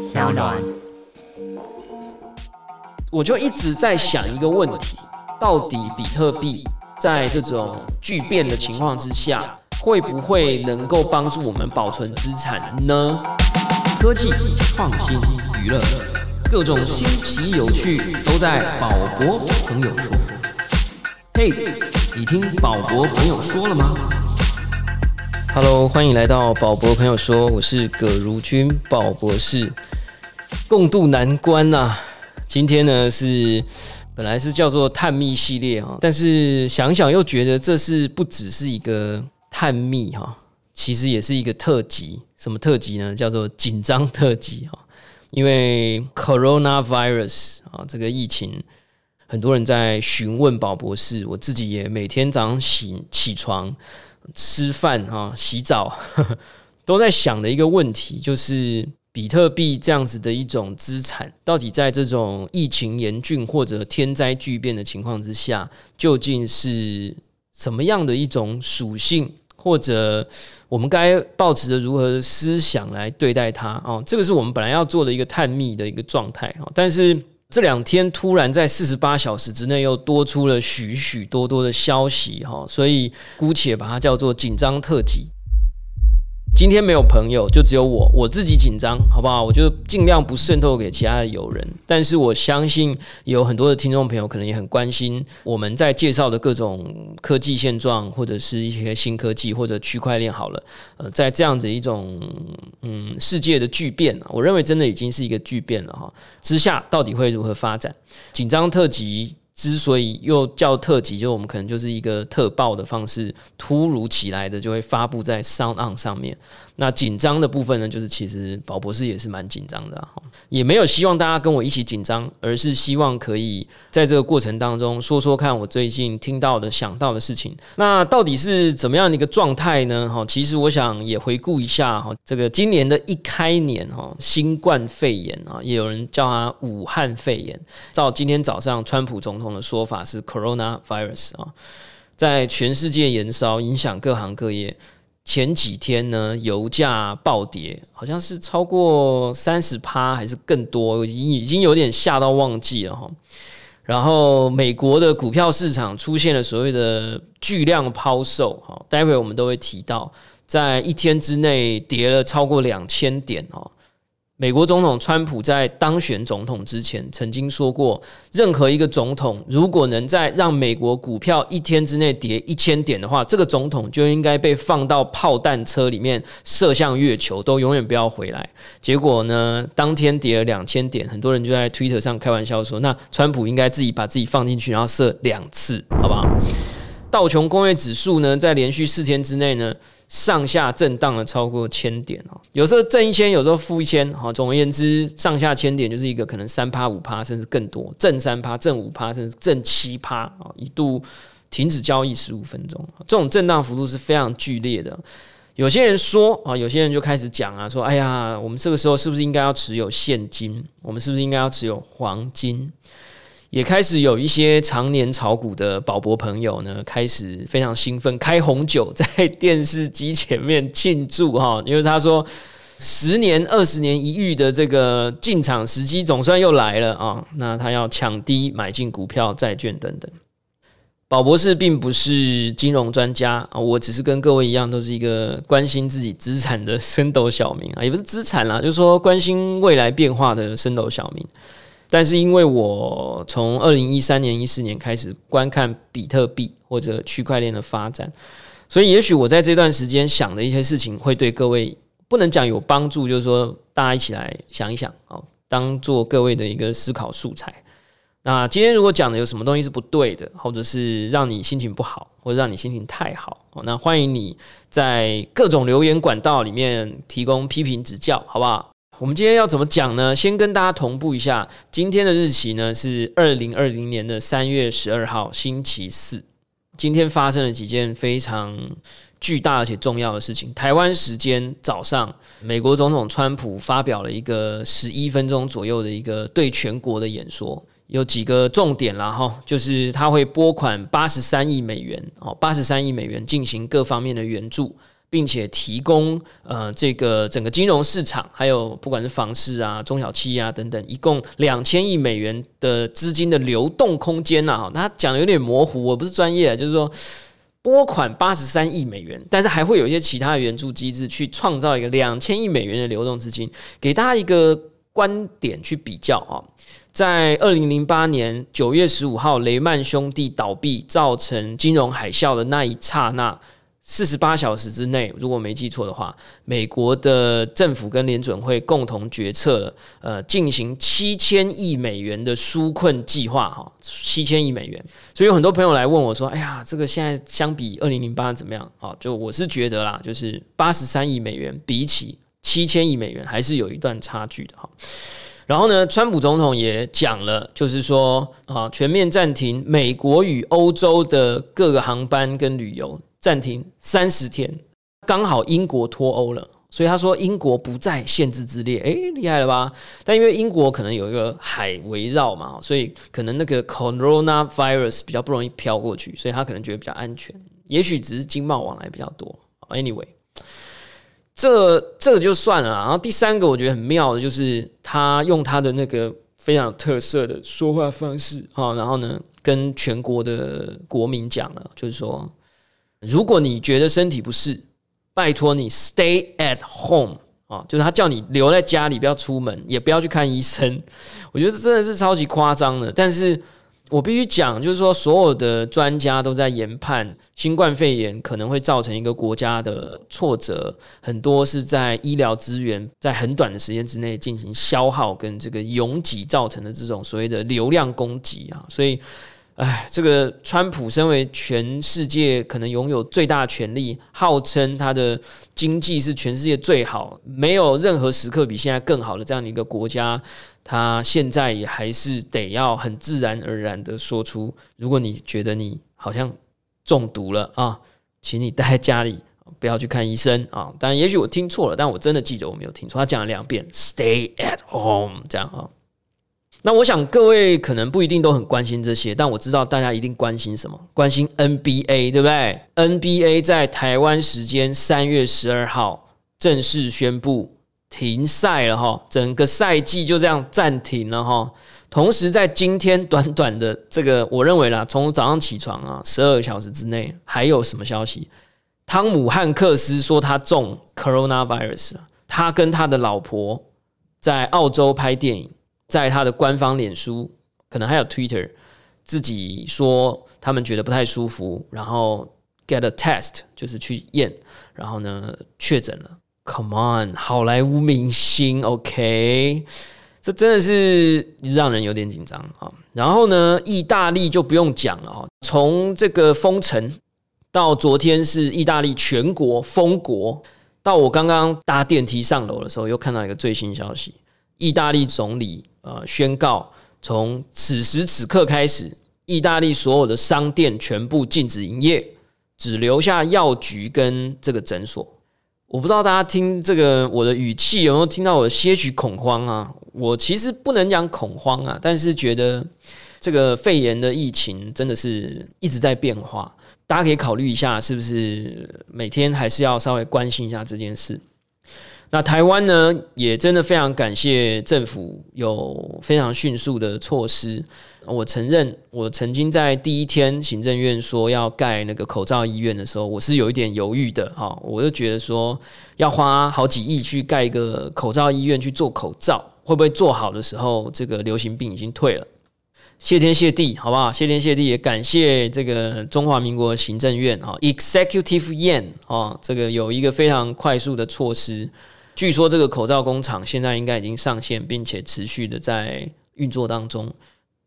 小暖。我就一直在想一个问题：到底比特币在这种巨变的情况之下，会不会能够帮助我们保存资产呢？科技创新、娱乐，各种新奇有趣都在宝博朋友说。嘿，你听宝博朋友说了吗？Hello，欢迎来到宝博朋友说，我是葛如君宝博士，共度难关呐、今天呢是本来是叫做探秘系列哈，但是想想又觉得这是不只是一个探秘哈，其实也是一个特辑。什么特辑呢？叫做紧张特辑哈，因为 coronavirus 啊这个疫情，很多人在询问宝博士，我自己也每天早上醒起床吃饭哈、洗澡 都在想的一个问题，就是比特币这样子的一种资产，到底在这种疫情严峻或者天灾巨变的情况之下，究竟是什么样的一种属性，或者我们该抱持着如何的思想来对待它？哦，这个是我们本来要做的一个探秘的一个状态哦，但是。这两天突然在四十八小时之内又多出了许许多多的消息哈，所以姑且把它叫做紧张特辑。今天没有朋友，就只有我，我自己紧张，好不好？我就尽量不渗透给其他的友人。但是我相信有很多的听众朋友可能也很关心我们在介绍的各种科技现状，或者是一些新科技或者区块链。好了，呃，在这样子一种嗯世界的巨变，我认为真的已经是一个巨变了哈。之下到底会如何发展？紧张特辑。之所以又叫特辑，就我们可能就是一个特报的方式，突如其来的就会发布在商案上面。那紧张的部分呢，就是其实宝博士也是蛮紧张的哈，也没有希望大家跟我一起紧张，而是希望可以在这个过程当中说说看我最近听到的、想到的事情。那到底是怎么样的一个状态呢？哈，其实我想也回顾一下哈，这个今年的一开年哈，新冠肺炎啊，也有人叫它武汉肺炎。照今天早上川普总统的说法是 Corona Virus 啊，在全世界延烧，影响各行各业。前几天呢，油价暴跌，好像是超过三十趴还是更多，已经已经有点吓到忘记了哈。然后美国的股票市场出现了所谓的巨量抛售，哈，待会我们都会提到，在一天之内跌了超过两千点哈。美国总统川普在当选总统之前曾经说过，任何一个总统如果能在让美国股票一天之内跌一千点的话，这个总统就应该被放到炮弹车里面射向月球，都永远不要回来。结果呢，当天跌了两千点，很多人就在 Twitter 上开玩笑说，那川普应该自己把自己放进去，然后射两次，好不好？道琼工业指数呢，在连续四天之内呢。上下震荡了超过千点哦，有时候正一千，有时候负一千，好，总而言之，上下千点就是一个可能三趴五趴，甚至更多，正三趴、正五趴，甚至正七趴啊，一度停止交易十五分钟，这种震荡幅度是非常剧烈的。有些人说啊，有些人就开始讲啊，说，哎呀，我们这个时候是不是应该要持有现金？我们是不是应该要持有黄金？也开始有一些常年炒股的宝博朋友呢，开始非常兴奋，开红酒在电视机前面庆祝哈，因为他说十年、二十年一遇的这个进场时机总算又来了啊，那他要抢低买进股票、债券等等。宝博士并不是金融专家啊，我只是跟各位一样，都是一个关心自己资产的升斗小民啊，也不是资产啦，就是说关心未来变化的升斗小民。但是因为我从二零一三年、一四年开始观看比特币或者区块链的发展，所以也许我在这段时间想的一些事情，会对各位不能讲有帮助，就是说大家一起来想一想哦，当做各位的一个思考素材。那今天如果讲的有什么东西是不对的，或者是让你心情不好，或者让你心情太好，那欢迎你在各种留言管道里面提供批评指教，好不好？我们今天要怎么讲呢？先跟大家同步一下，今天的日期呢是二零二零年的三月十二号，星期四。今天发生了几件非常巨大而且重要的事情。台湾时间早上，美国总统川普发表了一个十一分钟左右的一个对全国的演说，有几个重点啦哈，就是他会拨款八十三亿美元哦，八十三亿美元进行各方面的援助。并且提供呃这个整个金融市场，还有不管是房市啊、中小企业啊等等，一共两千亿美元的资金的流动空间呐。哈，他讲的有点模糊，我不是专业，就是说拨款八十三亿美元，但是还会有一些其他的援助机制去创造一个两千亿美元的流动资金，给大家一个观点去比较啊。在二零零八年九月十五号，雷曼兄弟倒闭造成金融海啸的那一刹那，四十八小时之内，如果没记错的话，美国的政府跟联准会共同决策了，呃，进行七千亿美元的纾困计划，哈，七千亿美元。所以有很多朋友来问我说：“哎呀，这个现在相比二零零八怎么样？”啊，就我是觉得啦，就是八十三亿美元比起七千亿美元，还是有一段差距的，哈。然后呢，川普总统也讲了，就是说啊，全面暂停美国与欧洲的各个航班跟旅游，暂停三十天，刚好英国脱欧了，所以他说英国不在限制之列，诶，厉害了吧？但因为英国可能有一个海围绕嘛，所以可能那个 corona virus 比较不容易飘过去，所以他可能觉得比较安全，也许只是经贸往来比较多。Anyway。这这个就算了，然后第三个我觉得很妙的就是他用他的那个非常有特色的说话方式啊，然后呢跟全国的国民讲了，就是说，如果你觉得身体不适，拜托你 stay at home 啊，就是他叫你留在家里，不要出门，也不要去看医生。我觉得真的是超级夸张的，但是。我必须讲，就是说，所有的专家都在研判新冠肺炎可能会造成一个国家的挫折，很多是在医疗资源在很短的时间之内进行消耗跟这个拥挤造成的这种所谓的流量攻击啊，所以，哎，这个川普身为全世界可能拥有最大权力，号称他的经济是全世界最好，没有任何时刻比现在更好的这样的一个国家。他现在也还是得要很自然而然的说出，如果你觉得你好像中毒了啊，请你待在家里，不要去看医生啊。当然，也许我听错了，但我真的记得我没有听错。他讲了两遍，Stay at home，这样啊。那我想各位可能不一定都很关心这些，但我知道大家一定关心什么？关心 NBA，对不对？NBA 在台湾时间三月十二号正式宣布。停赛了哈，整个赛季就这样暂停了哈。同时，在今天短短的这个，我认为啦，从早上起床啊，十二个小时之内，还有什么消息？汤姆汉克斯说他中 coronavirus。他跟他的老婆在澳洲拍电影，在他的官方脸书，可能还有 Twitter，自己说他们觉得不太舒服，然后 get a test，就是去验，然后呢确诊了。Come on，好莱坞明星，OK，这真的是让人有点紧张啊。然后呢，意大利就不用讲了哈，从这个封城到昨天是意大利全国封国，到我刚刚搭电梯上楼的时候，又看到一个最新消息：意大利总理呃宣告，从此时此刻开始，意大利所有的商店全部禁止营业，只留下药局跟这个诊所。我不知道大家听这个我的语气有没有听到我些许恐慌啊？我其实不能讲恐慌啊，但是觉得这个肺炎的疫情真的是一直在变化，大家可以考虑一下，是不是每天还是要稍微关心一下这件事。那台湾呢，也真的非常感谢政府有非常迅速的措施。我承认，我曾经在第一天行政院说要盖那个口罩医院的时候，我是有一点犹豫的哈。我就觉得说，要花好几亿去盖一个口罩医院去做口罩，会不会做好的时候，这个流行病已经退了？谢天谢地，好不好？谢天谢地，也感谢这个中华民国行政院哈，Executive Yan 啊，这个有一个非常快速的措施。据说这个口罩工厂现在应该已经上线，并且持续的在运作当中。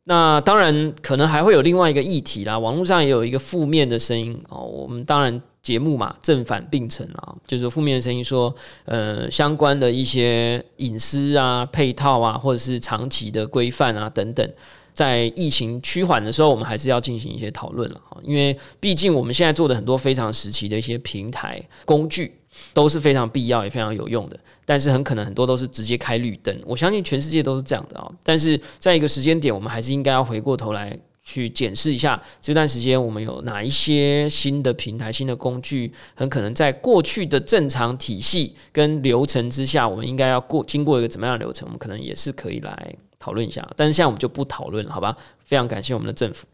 那当然可能还会有另外一个议题啦，网络上也有一个负面的声音哦。我们当然节目嘛，正反并存啊，就是负面的声音说，呃，相关的一些隐私啊、配套啊，或者是长期的规范啊等等，在疫情趋缓的时候，我们还是要进行一些讨论了啊。因为毕竟我们现在做的很多非常时期的一些平台工具。都是非常必要也非常有用的，但是很可能很多都是直接开绿灯。我相信全世界都是这样的啊。但是在一个时间点，我们还是应该要回过头来去检视一下这段时间我们有哪一些新的平台、新的工具，很可能在过去的正常体系跟流程之下，我们应该要过经过一个怎么样的流程，我们可能也是可以来讨论一下。但是现在我们就不讨论了，好吧？非常感谢我们的政府。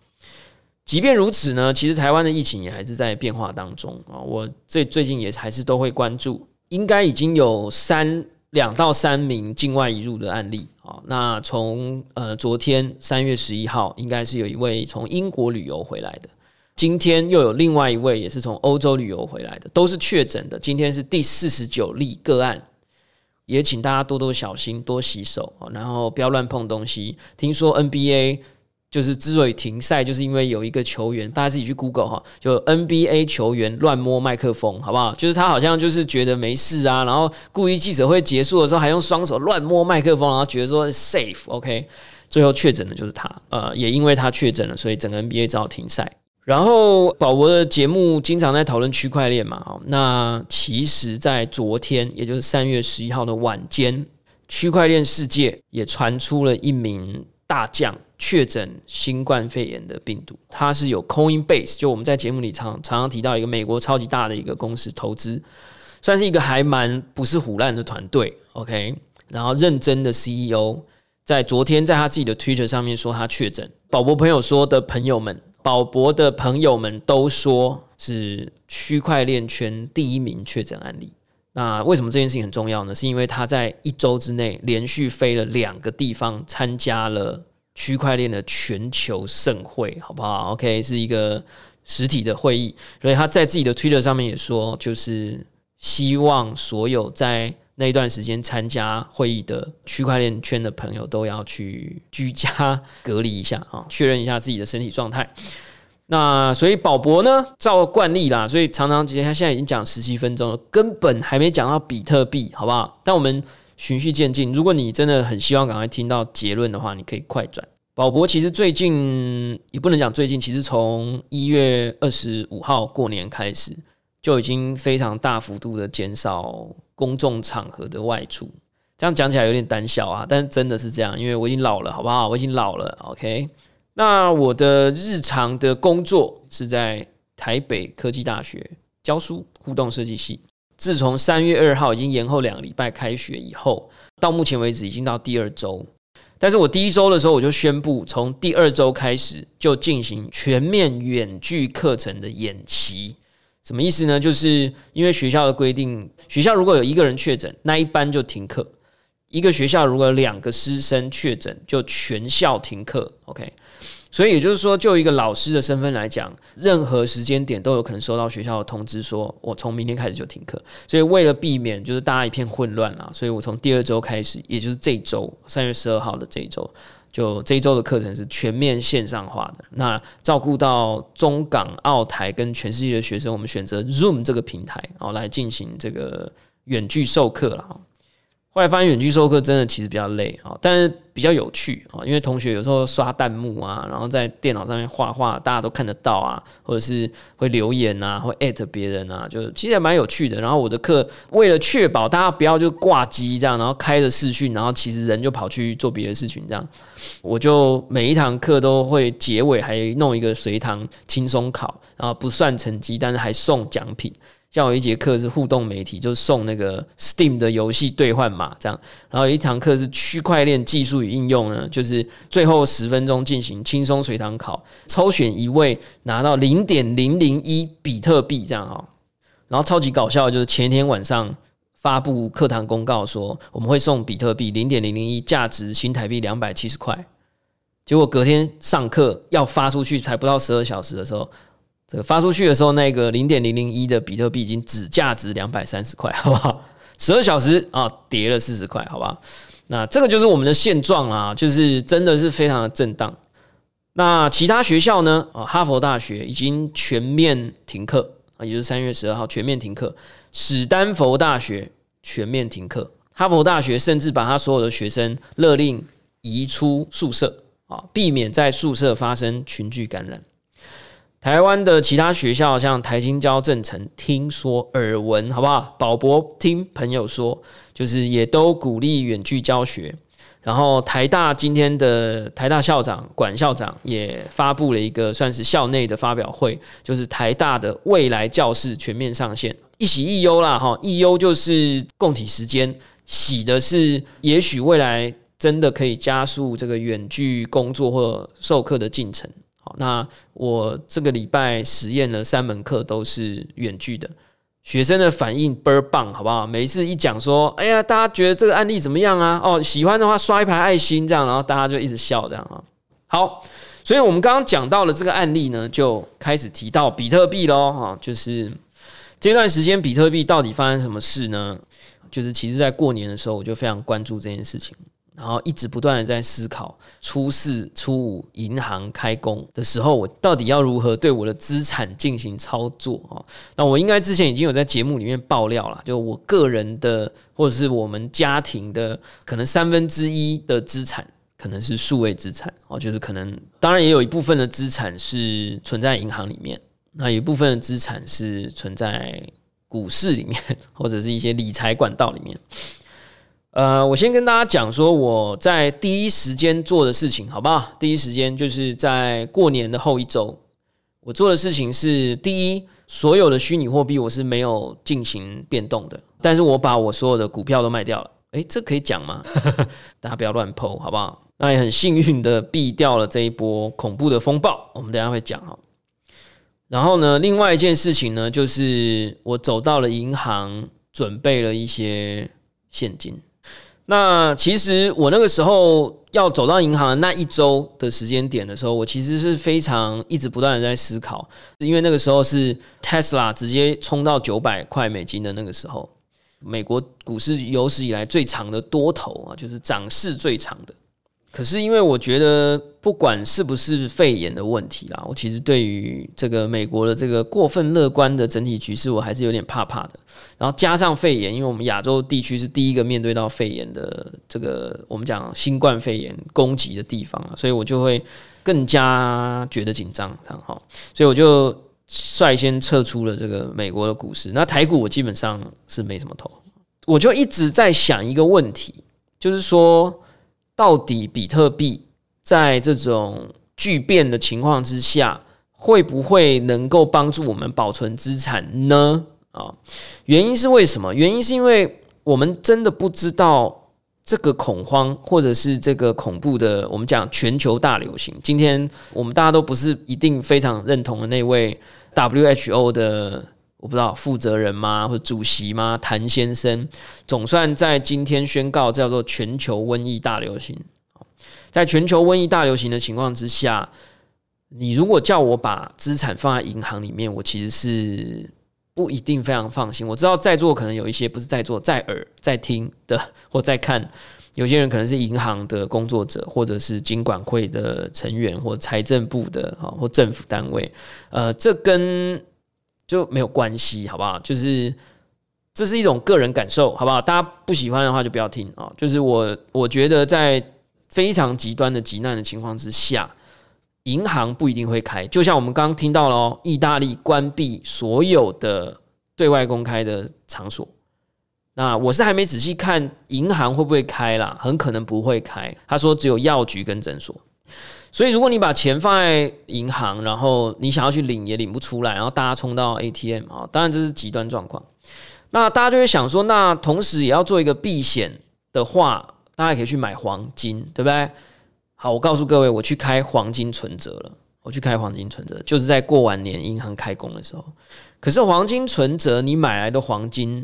即便如此呢，其实台湾的疫情也还是在变化当中啊。我最最近也还是都会关注，应该已经有三两到三名境外移入的案例啊。那从呃昨天三月十一号，应该是有一位从英国旅游回来的，今天又有另外一位也是从欧洲旅游回来的，都是确诊的。今天是第四十九例个案，也请大家多多小心，多洗手，然后不要乱碰东西。听说 NBA。就是之所以停赛，就是因为有一个球员，大家自己去 Google 哈，就 NBA 球员乱摸麦克风，好不好？就是他好像就是觉得没事啊，然后故意记者会结束的时候还用双手乱摸麦克风，然后觉得说 safe，OK，最后确诊的就是他，呃，也因为他确诊了，所以整个 NBA 只好停赛。然后宝博的节目经常在讨论区块链嘛，好，那其实，在昨天，也就是三月十一号的晚间，区块链世界也传出了一名大将。确诊新冠肺炎的病毒，它是有 Coinbase，就我们在节目里常常常提到一个美国超级大的一个公司投资，算是一个还蛮不是虎烂的团队，OK，然后认真的 CEO 在昨天在他自己的 Twitter 上面说他确诊，宝博朋友说的朋友们，宝博的朋友们都说是区块链圈第一名确诊案例。那为什么这件事情很重要呢？是因为他在一周之内连续飞了两个地方参加了。区块链的全球盛会，好不好？OK，是一个实体的会议，所以他在自己的 Twitter 上面也说，就是希望所有在那一段时间参加会议的区块链圈的朋友都要去居家隔离一下啊，确认一下自己的身体状态。那所以宝博呢，照惯例啦，所以常常今天他现在已经讲十七分钟了，根本还没讲到比特币，好不好？但我们。循序渐进。如果你真的很希望赶快听到结论的话，你可以快转。宝博其实最近也不能讲最近，其实从一月二十五号过年开始，就已经非常大幅度的减少公众场合的外出。这样讲起来有点胆小啊，但真的是这样，因为我已经老了，好不好？我已经老了。OK，那我的日常的工作是在台北科技大学教书，互动设计系。自从三月二号已经延后两个礼拜开学以后，到目前为止已经到第二周。但是我第一周的时候我就宣布，从第二周开始就进行全面远距课程的演习。什么意思呢？就是因为学校的规定，学校如果有一个人确诊，那一班就停课；一个学校如果有两个师生确诊，就全校停课。OK。所以也就是说，就一个老师的身份来讲，任何时间点都有可能收到学校的通知，说我从明天开始就停课。所以为了避免就是大家一片混乱啦，所以我从第二周开始，也就是这周三月十二号的这一周，就这一周的课程是全面线上化的。那照顾到中港澳台跟全世界的学生，我们选择 Zoom 这个平台，然后来进行这个远距授课了。后来发现远距授课真的其实比较累啊，但是比较有趣啊，因为同学有时候刷弹幕啊，然后在电脑上面画画，大家都看得到啊，或者是会留言啊，会艾特别人啊，就其实也蛮有趣的。然后我的课为了确保大家不要就挂机这样，然后开着视讯，然后其实人就跑去做别的事情这样，我就每一堂课都会结尾还弄一个随堂轻松考，然后不算成绩，但是还送奖品。像有一节课是互动媒体，就送那个 Steam 的游戏兑换码这样，然后有一堂课是区块链技术与应用呢，就是最后十分钟进行轻松随堂考，抽选一位拿到零点零零一比特币这样哈，然后超级搞笑的就是前天晚上发布课堂公告说我们会送比特币零点零零一，价值新台币两百七十块，结果隔天上课要发出去才不到十二小时的时候。这个发出去的时候，那个零点零零一的比特币已经只价值两百三十块，好不好？十二小时啊，跌了四十块，好不好？那这个就是我们的现状啊，就是真的是非常的震荡。那其他学校呢？啊，哈佛大学已经全面停课啊，也就是三月十二号全面停课。史丹佛大学全面停课，哈佛大学甚至把他所有的学生勒令移出宿舍啊，避免在宿舍发生群聚感染。台湾的其他学校，像台青交正成，听说耳闻，好不好？宝博听朋友说，就是也都鼓励远距教学。然后台大今天的台大校长管校长也发布了一个算是校内的发表会，就是台大的未来教室全面上线，一喜一忧啦哈，一忧就是供体时间，喜的是也许未来真的可以加速这个远距工作或授课的进程。那我这个礼拜实验了三门课都是远距的。学生的反应倍儿棒，好不好？每一次一讲说，哎呀，大家觉得这个案例怎么样啊？哦，喜欢的话刷一排爱心，这样，然后大家就一直笑，这样啊。好，所以我们刚刚讲到了这个案例呢，就开始提到比特币喽，哈，就是这段时间比特币到底发生什么事呢？就是其实在过年的时候，我就非常关注这件事情。然后一直不断的在思考，初四、初五银行开工的时候，我到底要如何对我的资产进行操作啊？那我应该之前已经有在节目里面爆料了，就我个人的或者是我们家庭的，可能三分之一的资产可能是数位资产哦，就是可能当然也有一部分的资产是存在银行里面，那有一部分的资产是存在股市里面，或者是一些理财管道里面。呃，我先跟大家讲说我在第一时间做的事情，好不好？第一时间就是在过年的后一周，我做的事情是：第一，所有的虚拟货币我是没有进行变动的，但是我把我所有的股票都卖掉了。诶，这可以讲吗？大家不要乱抛，好不好？那也很幸运的避掉了这一波恐怖的风暴，我们等下会讲哈。然后呢，另外一件事情呢，就是我走到了银行，准备了一些现金。那其实我那个时候要走到银行那一周的时间点的时候，我其实是非常一直不断的在思考，因为那个时候是 Tesla 直接冲到九百块美金的那个时候，美国股市有史以来最长的多头啊，就是涨势最长的。可是因为我觉得，不管是不是肺炎的问题啦，我其实对于这个美国的这个过分乐观的整体局势，我还是有点怕怕的。然后加上肺炎，因为我们亚洲地区是第一个面对到肺炎的这个我们讲新冠肺炎攻击的地方啊，所以我就会更加觉得紧张，然后，所以我就率先撤出了这个美国的股市。那台股我基本上是没什么投，我就一直在想一个问题，就是说。到底比特币在这种巨变的情况之下，会不会能够帮助我们保存资产呢？啊，原因是为什么？原因是因为我们真的不知道这个恐慌，或者是这个恐怖的，我们讲全球大流行。今天我们大家都不是一定非常认同的那位 WHO 的。我不知道负责人吗，或者主席吗？谭先生总算在今天宣告叫做全球瘟疫大流行。在全球瘟疫大流行的情况之下，你如果叫我把资产放在银行里面，我其实是不一定非常放心。我知道在座可能有一些不是在座，在耳在听的或在看，有些人可能是银行的工作者，或者是金管会的成员，或财政部的啊，或政府单位。呃，这跟就没有关系，好不好？就是这是一种个人感受，好不好？大家不喜欢的话就不要听啊。就是我我觉得在非常极端的极难的情况之下，银行不一定会开。就像我们刚刚听到了，意大利关闭所有的对外公开的场所。那我是还没仔细看银行会不会开啦，很可能不会开。他说只有药局跟诊所。所以，如果你把钱放在银行，然后你想要去领也领不出来，然后大家冲到 ATM 啊，当然这是极端状况。那大家就会想说，那同时也要做一个避险的话，大家可以去买黄金，对不对？好，我告诉各位，我去开黄金存折了。我去开黄金存折，就是在过完年银行开工的时候。可是黄金存折，你买来的黄金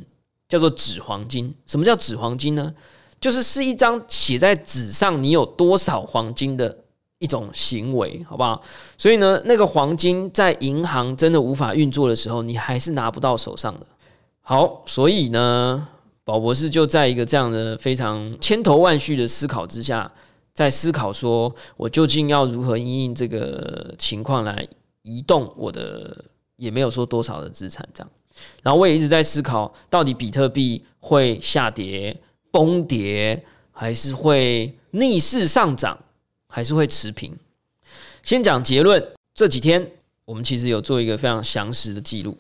叫做纸黄金。什么叫纸黄金呢？就是是一张写在纸上，你有多少黄金的。一种行为，好不好？所以呢，那个黄金在银行真的无法运作的时候，你还是拿不到手上的。好，所以呢，宝博士就在一个这样的非常千头万绪的思考之下，在思考说，我究竟要如何因应这个情况来移动我的，也没有说多少的资产这样。然后我也一直在思考，到底比特币会下跌、崩跌，还是会逆势上涨？还是会持平。先讲结论，这几天我们其实有做一个非常详实的记录。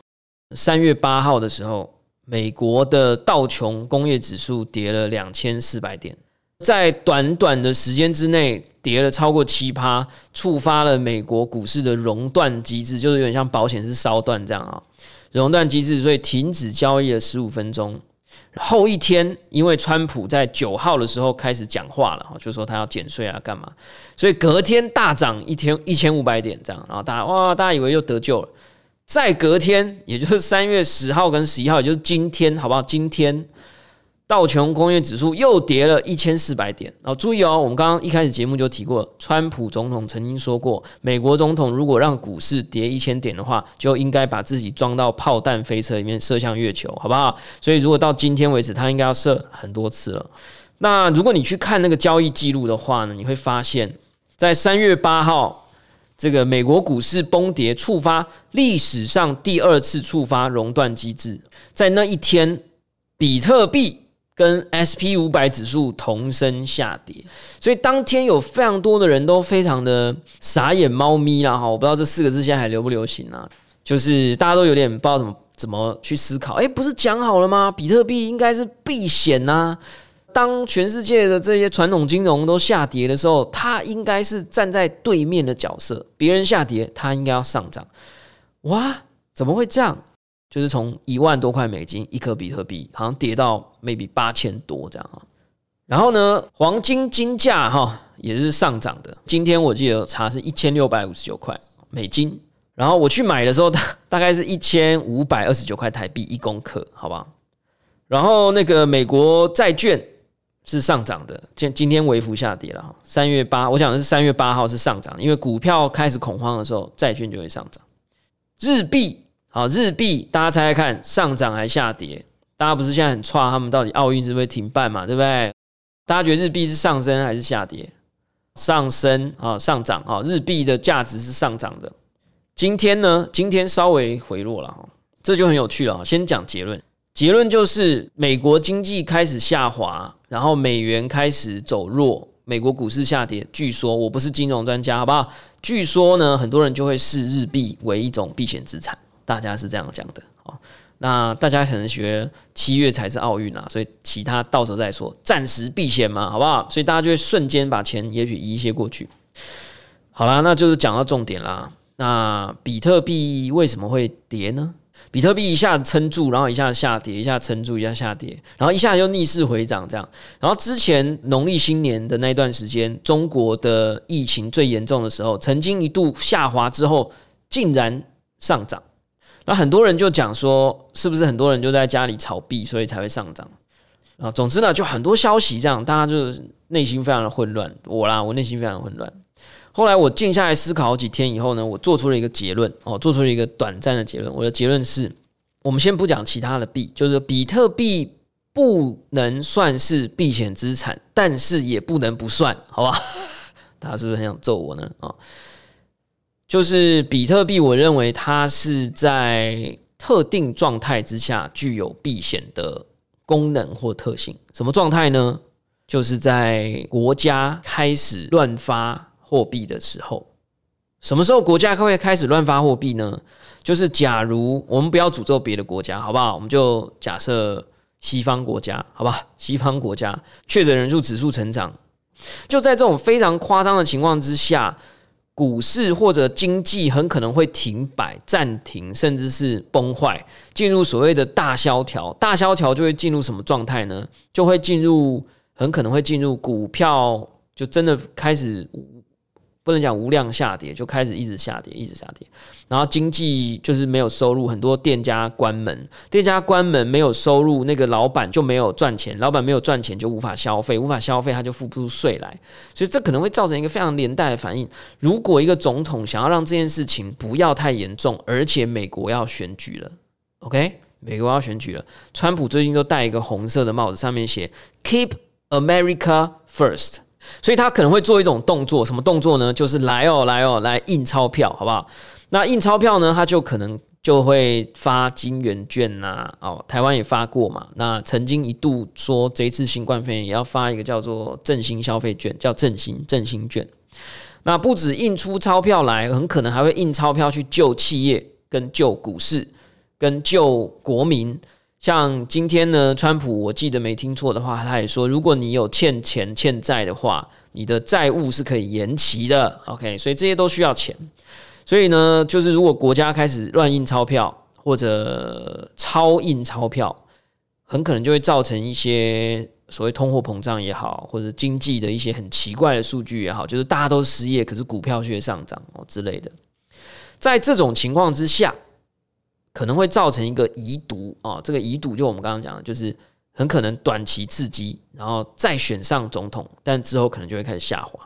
三月八号的时候，美国的道琼工业指数跌了两千四百点，在短短的时间之内跌了超过七趴，触发了美国股市的熔断机制，就是有点像保险是烧断这样啊，熔断机制，所以停止交易了十五分钟。后一天，因为川普在九号的时候开始讲话了，就说他要减税啊，干嘛？所以隔天大涨一天一千五百点这样，然后大家哇，大家以为又得救了。再隔天，也就是三月十号跟十一号，也就是今天，好不好？今天。道琼工业指数又跌了一千四百点。哦，注意哦，我们刚刚一开始节目就提过，川普总统曾经说过，美国总统如果让股市跌一千点的话，就应该把自己装到炮弹飞车里面射向月球，好不好？所以如果到今天为止，他应该要射很多次了。那如果你去看那个交易记录的话呢，你会发现在三月八号，这个美国股市崩跌，触发历史上第二次触发熔断机制，在那一天，比特币。跟 S P 五百指数同声下跌，所以当天有非常多的人都非常的傻眼猫咪啦哈，我不知道这四个字现在还流不流行啊？就是大家都有点不知道怎么怎么去思考。哎，不是讲好了吗？比特币应该是避险呐。当全世界的这些传统金融都下跌的时候，它应该是站在对面的角色，别人下跌，它应该要上涨。哇，怎么会这样？就是从一万多块美金一颗比特币，好像跌到 maybe 八千多这样啊。然后呢，黄金金价哈也是上涨的。今天我记得查是一千六百五十九块美金，然后我去买的时候大大概是一千五百二十九块台币一公克，好吧。然后那个美国债券是上涨的，今今天微幅下跌了哈。三月八，我想的是三月八号是上涨，因为股票开始恐慌的时候，债券就会上涨。日币。好，日币，大家猜猜看，上涨还下跌？大家不是现在很差，他们到底奥运是不是停办嘛？对不对？大家觉得日币是上升还是下跌？上升啊，上涨啊，日币的价值是上涨的。今天呢，今天稍微回落了哈，这就很有趣了。先讲结论，结论就是美国经济开始下滑，然后美元开始走弱，美国股市下跌。据说我不是金融专家，好不好？据说呢，很多人就会视日币为一种避险资产。大家是这样讲的，那大家可能觉得七月才是奥运啊，所以其他到时候再说，暂时避险嘛，好不好？所以大家就会瞬间把钱也许移一些过去。好啦，那就是讲到重点啦。那比特币为什么会跌呢？比特币一下撑住，然后一下下跌，一下撑住，一下下跌，然后一下又逆势回涨，这样。然后之前农历新年的那段时间，中国的疫情最严重的时候，曾经一度下滑之后，竟然上涨。那很多人就讲说，是不是很多人就在家里炒币，所以才会上涨啊？总之呢，就很多消息这样，大家就内心非常的混乱。我啦，我内心非常混乱。后来我静下来思考好几天以后呢，我做出了一个结论哦，做出了一个短暂的结论。我的结论是，我们先不讲其他的币，就是比特币不能算是避险资产，但是也不能不算，好吧？大家是不是很想揍我呢？啊？就是比特币，我认为它是在特定状态之下具有避险的功能或特性。什么状态呢？就是在国家开始乱发货币的时候。什么时候国家会开始乱发货币呢？就是假如我们不要诅咒别的国家，好不好？我们就假设西方国家，好吧？西方国家确诊人数指数成长，就在这种非常夸张的情况之下。股市或者经济很可能会停摆、暂停，甚至是崩坏，进入所谓的大萧条。大萧条就会进入什么状态呢？就会进入，很可能会进入股票就真的开始。不能讲无量下跌，就开始一直下跌，一直下跌。然后经济就是没有收入，很多店家关门，店家关门没有收入，那个老板就没有赚钱，老板没有赚钱就无法消费，无法消费他就付不出税来，所以这可能会造成一个非常连带的反应。如果一个总统想要让这件事情不要太严重，而且美国要选举了，OK，美国要选举了，川普最近都戴一个红色的帽子，上面写 “Keep America First”。所以他可能会做一种动作，什么动作呢？就是来哦，来哦，来印钞票，好不好？那印钞票呢，他就可能就会发金元券呐。哦，台湾也发过嘛。那曾经一度说这一次新冠肺炎也要发一个叫做振兴消费券，叫振兴振兴券。那不止印出钞票来，很可能还会印钞票去救企业、跟救股市、跟救国民。像今天呢，川普我记得没听错的话，他也说，如果你有欠钱欠债的话，你的债务是可以延期的。OK，所以这些都需要钱。所以呢，就是如果国家开始乱印钞票或者超印钞票，很可能就会造成一些所谓通货膨胀也好，或者经济的一些很奇怪的数据也好，就是大家都失业，可是股票却上涨哦之类的。在这种情况之下。可能会造成一个遗毒啊，这个遗毒就我们刚刚讲的，就是很可能短期刺激，然后再选上总统，但之后可能就会开始下滑，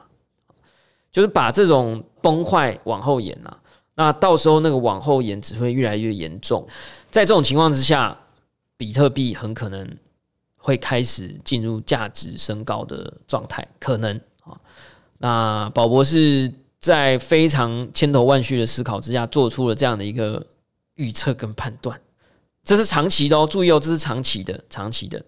就是把这种崩坏往后延啊。那到时候那个往后延只会越来越严重。在这种情况之下，比特币很可能会开始进入价值升高的状态，可能啊。那宝博士在非常千头万绪的思考之下，做出了这样的一个。预测跟判断，这是长期的哦，注意哦，这是长期的，长期的。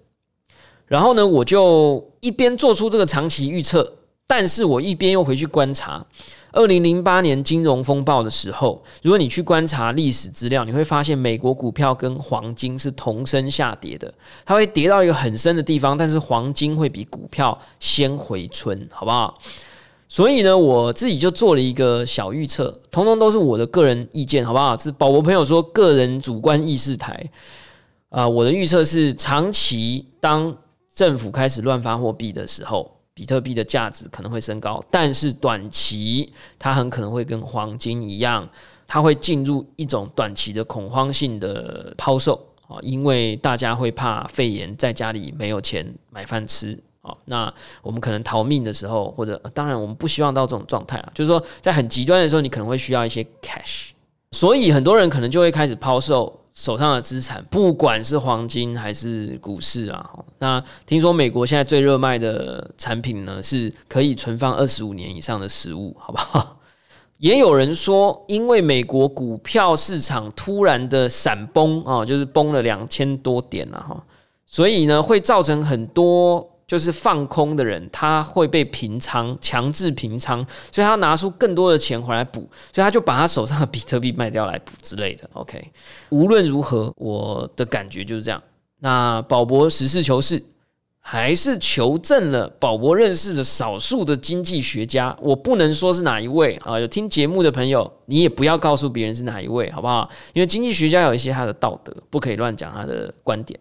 然后呢，我就一边做出这个长期预测，但是我一边又回去观察二零零八年金融风暴的时候，如果你去观察历史资料，你会发现美国股票跟黄金是同声下跌的，它会跌到一个很深的地方，但是黄金会比股票先回春，好不好？所以呢，我自己就做了一个小预测，通通都是我的个人意见，好不好？是宝博朋友说个人主观意识台啊。我的预测是，长期当政府开始乱发货币的时候，比特币的价值可能会升高，但是短期它很可能会跟黄金一样，它会进入一种短期的恐慌性的抛售啊，因为大家会怕肺炎，在家里没有钱买饭吃。哦，那我们可能逃命的时候，或者当然我们不希望到这种状态啊，就是说在很极端的时候，你可能会需要一些 cash，所以很多人可能就会开始抛售手上的资产，不管是黄金还是股市啊。那听说美国现在最热卖的产品呢，是可以存放二十五年以上的食物，好不好？也有人说，因为美国股票市场突然的闪崩啊，就是崩了两千多点了哈，所以呢会造成很多。就是放空的人，他会被平仓，强制平仓，所以他拿出更多的钱回来补，所以他就把他手上的比特币卖掉来补之类的。OK，无论如何，我的感觉就是这样。那宝博实事求是，还是求证了宝博认识的少数的经济学家，我不能说是哪一位啊。有听节目的朋友，你也不要告诉别人是哪一位，好不好？因为经济学家有一些他的道德，不可以乱讲他的观点。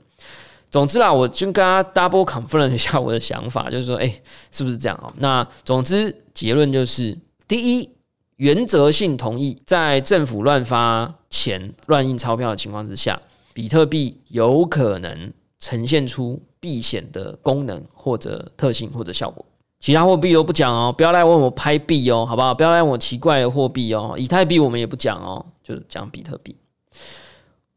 总之啦，我就跟他 double confirm 一下我的想法，就是说，哎，是不是这样啊？那总之结论就是：第一，原则性同意，在政府乱发钱、乱印钞票的情况之下，比特币有可能呈现出避险的功能或者特性或者效果。其他货币都不讲哦，不要来问我拍币哦，好不好？不要来问我奇怪的货币哦，以太币我们也不讲哦，就是讲比特币。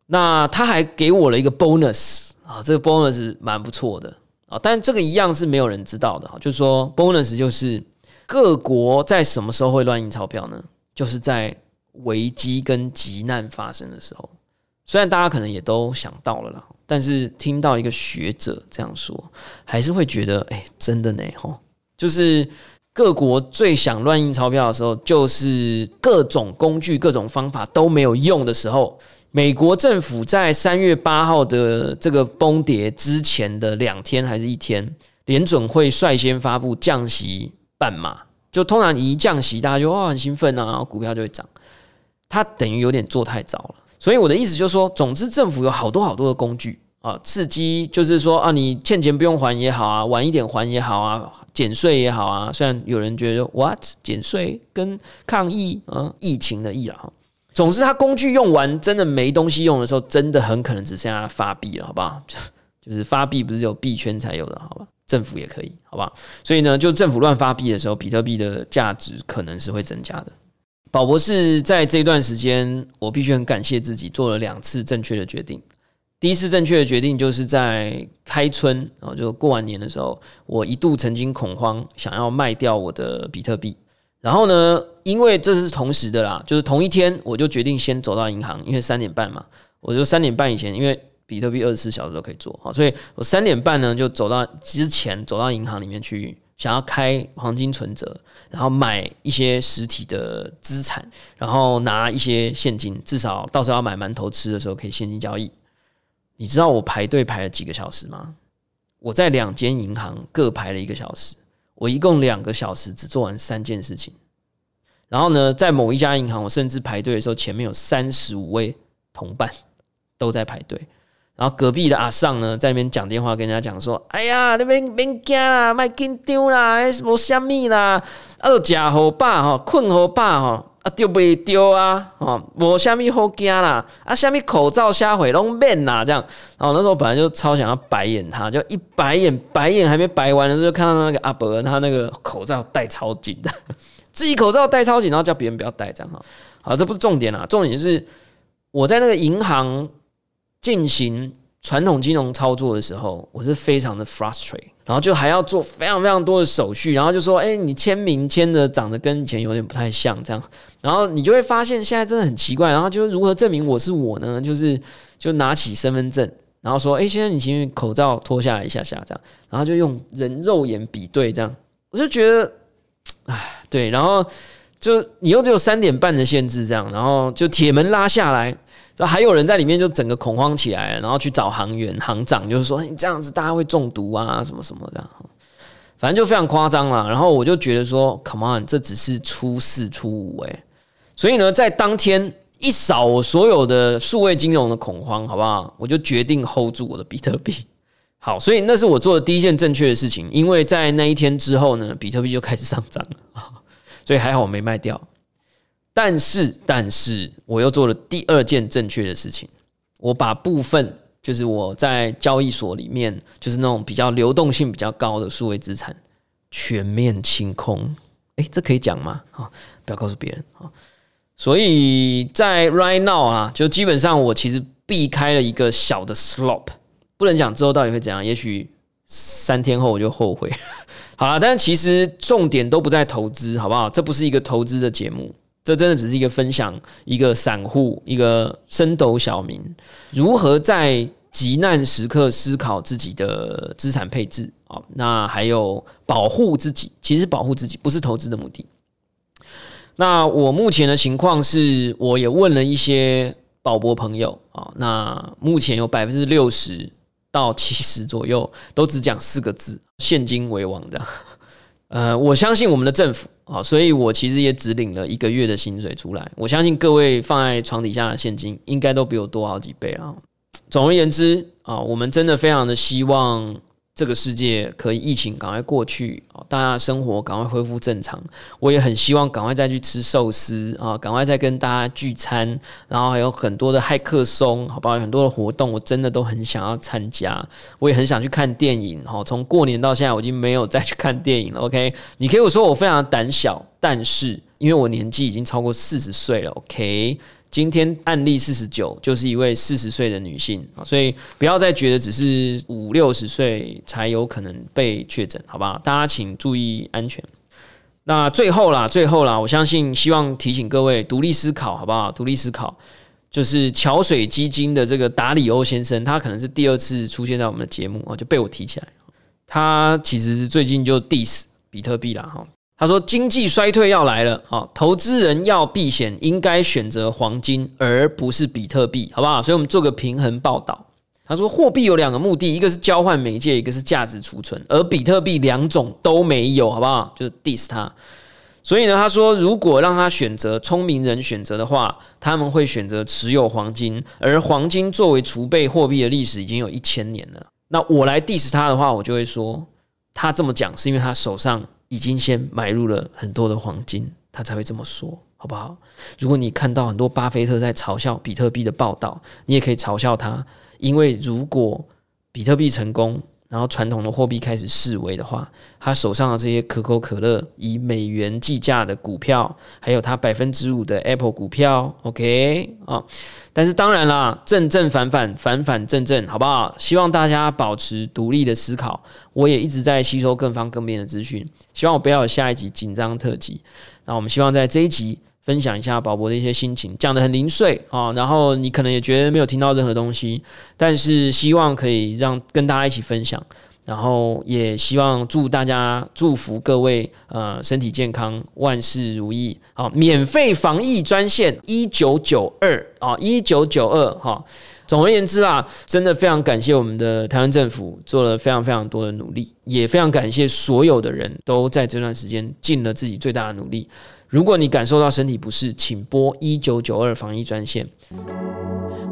那他还给我了一个 bonus。啊，这个 bonus 蛮不错的啊，但这个一样是没有人知道的哈。就是说，bonus 就是各国在什么时候会乱印钞票呢？就是在危机跟急难发生的时候。虽然大家可能也都想到了啦，但是听到一个学者这样说，还是会觉得，哎，真的呢，吼，就是各国最想乱印钞票的时候，就是各种工具、各种方法都没有用的时候。美国政府在三月八号的这个崩跌之前的两天还是一天，联准会率先发布降息半码，就通常一降息，大家就哇很兴奋啊，股票就会涨。它等于有点做太早了，所以我的意思就是说，总之政府有好多好多的工具啊，刺激就是说啊，你欠钱不用还也好啊，晚一点还也好啊，减税也好啊。虽然有人觉得 what 减税跟抗疫啊疫情的疫啊。总之，他工具用完，真的没东西用的时候，真的很可能只剩下发币了，好不好？就是发币不是有币圈才有的，好吧？政府也可以，好吧？所以呢，就政府乱发币的时候，比特币的价值可能是会增加的。宝博士在这段时间，我必须很感谢自己做了两次正确的决定。第一次正确的决定就是在开春，然后就过完年的时候，我一度曾经恐慌，想要卖掉我的比特币。然后呢？因为这是同时的啦，就是同一天，我就决定先走到银行，因为三点半嘛，我就三点半以前，因为比特币二十四小时都可以做，好，所以我三点半呢就走到之前走到银行里面去，想要开黄金存折，然后买一些实体的资产，然后拿一些现金，至少到时候要买馒头吃的时候可以现金交易。你知道我排队排了几个小时吗？我在两间银行各排了一个小时，我一共两个小时只做完三件事情。然后呢，在某一家银行，我甚至排队的时候，前面有三十五位同伴 都在排队。然后隔壁的阿尚呢，在那边讲电话跟人家讲说：“哎呀，那边别惊啦，卖紧张啦，什么虾米啦，啊，都食好饱吼，困好饱吼，啊，丢不丢啊？哦，无虾米好惊啦，啊，虾米口罩下回拢免啦，这样。然后那时候本来就超想要白眼他，就一白眼，白眼还没白完的时候就，看到那个阿伯，他那个口罩戴超紧的，自己口罩戴超紧，然后叫别人不要戴，这样哈。好，这不是重点啦，重点是我在那个银行。进行传统金融操作的时候，我是非常的 frustrate，然后就还要做非常非常多的手续，然后就说：“哎，你签名签的长得跟以前有点不太像，这样。”然后你就会发现现在真的很奇怪，然后就如何证明我是我呢？就是就拿起身份证，然后说：“哎，先生，你请口罩脱下来一下下，这样。”然后就用人肉眼比对，这样我就觉得，哎，对，然后就你又只有三点半的限制，这样，然后就铁门拉下来。这还有人在里面就整个恐慌起来，然后去找航员、航长，就是说你这样子大家会中毒啊，什么什么的，反正就非常夸张了。然后我就觉得说，Come on，这只是初四初五哎，所以呢，在当天一扫我所有的数位金融的恐慌，好不好？我就决定 hold 住我的比特币。好，所以那是我做的第一件正确的事情，因为在那一天之后呢，比特币就开始上涨了，所以还好我没卖掉。但是，但是我又做了第二件正确的事情，我把部分就是我在交易所里面，就是那种比较流动性比较高的数位资产全面清空。哎，这可以讲吗？啊，不要告诉别人啊。所以在 right now 啊，就基本上我其实避开了一个小的 slope，不能讲之后到底会怎样，也许三天后我就后悔。好了，但其实重点都不在投资，好不好？这不是一个投资的节目。这真的只是一个分享，一个散户，一个升斗小民如何在急难时刻思考自己的资产配置啊，那还有保护自己，其实保护自己不是投资的目的。那我目前的情况是，我也问了一些保博朋友啊，那目前有百分之六十到七十左右都只讲四个字：现金为王的。呃，我相信我们的政府啊，所以我其实也只领了一个月的薪水出来。我相信各位放在床底下的现金，应该都比我多好几倍啊。总而言之啊，我们真的非常的希望。这个世界可以疫情赶快过去，大家生活赶快恢复正常。我也很希望赶快再去吃寿司啊，赶快再跟大家聚餐，然后还有很多的骇客松，好不好？很多的活动，我真的都很想要参加。我也很想去看电影哈，从过年到现在，我已经没有再去看电影了。OK，你可以说我非常胆小，但是因为我年纪已经超过四十岁了，OK。今天案例四十九，就是一位四十岁的女性啊，所以不要再觉得只是五六十岁才有可能被确诊，好不好？大家请注意安全。那最后啦，最后啦，我相信希望提醒各位独立思考，好不好？独立思考，就是桥水基金的这个达里欧先生，他可能是第二次出现在我们的节目啊，就被我提起来。他其实是最近就 diss 比特币啦哈。他说：“经济衰退要来了，啊，投资人要避险，应该选择黄金，而不是比特币，好不好？所以，我们做个平衡报道。他说，货币有两个目的，一个是交换媒介，一个是价值储存，而比特币两种都没有，好不好？就是 diss 他。所以呢，他说，如果让他选择，聪明人选择的话，他们会选择持有黄金，而黄金作为储备货币的历史已经有一千年了。那我来 diss 他的话，我就会说，他这么讲是因为他手上。”已经先买入了很多的黄金，他才会这么说，好不好？如果你看到很多巴菲特在嘲笑比特币的报道，你也可以嘲笑他，因为如果比特币成功，然后传统的货币开始示威的话，他手上的这些可口可乐以美元计价的股票，还有他百分之五的 Apple 股票，OK 啊。但是当然啦，正正反反，反反正正，好不好？希望大家保持独立的思考。我也一直在吸收各方各面的资讯，希望我不要有下一集紧张特辑。那我们希望在这一集分享一下宝博的一些心情，讲的很零碎啊。然后你可能也觉得没有听到任何东西，但是希望可以让跟大家一起分享。然后也希望祝大家祝福各位呃身体健康，万事如意。好，免费防疫专线一九九二啊，一九九二哈。总而言之啦，真的非常感谢我们的台湾政府做了非常非常多的努力，也非常感谢所有的人都在这段时间尽了自己最大的努力。如果你感受到身体不适，请拨一九九二防疫专线。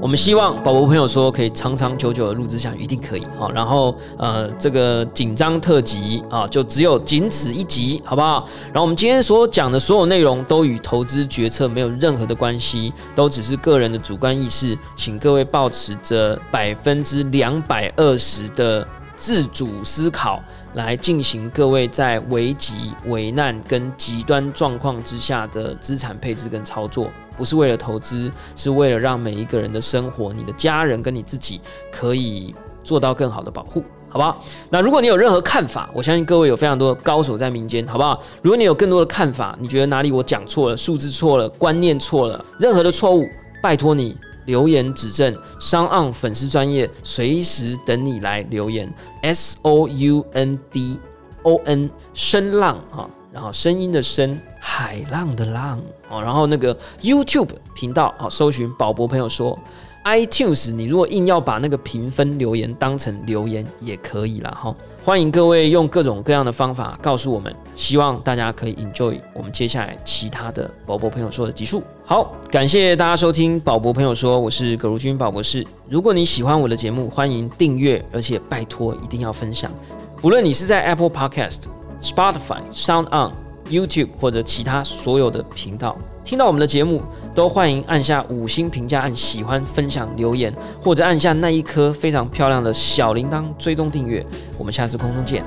我们希望宝宝朋友说可以长长久久的录制下去，一定可以好。然后呃，这个紧张特辑啊，就只有仅此一集，好不好？然后我们今天所讲的所有内容都与投资决策没有任何的关系，都只是个人的主观意识，请各位保持着百分之两百二十的自主思考来进行各位在危急、危难跟极端状况之下的资产配置跟操作。不是为了投资，是为了让每一个人的生活、你的家人跟你自己可以做到更好的保护，好不好？那如果你有任何看法，我相信各位有非常多的高手在民间，好不好？如果你有更多的看法，你觉得哪里我讲错了、数字错了、观念错了，任何的错误，拜托你留言指正。商岸粉丝专业随时等你来留言。S O U N D O N 声浪哈。然后声音的声，海浪的浪哦，然后那个 YouTube 频道啊，搜寻宝博朋友说，iTunes 你如果硬要把那个评分留言当成留言也可以了哈，欢迎各位用各种各样的方法告诉我们，希望大家可以 enjoy 我们接下来其他的宝博朋友说的集数。好，感谢大家收听宝博朋友说，我是葛如君宝博士。如果你喜欢我的节目，欢迎订阅，而且拜托一定要分享，不论你是在 Apple Podcast。Spotify、Sound On、YouTube 或者其他所有的频道，听到我们的节目，都欢迎按下五星评价、按喜欢、分享、留言，或者按下那一颗非常漂亮的小铃铛追踪订阅。我们下次空中见，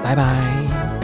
拜拜。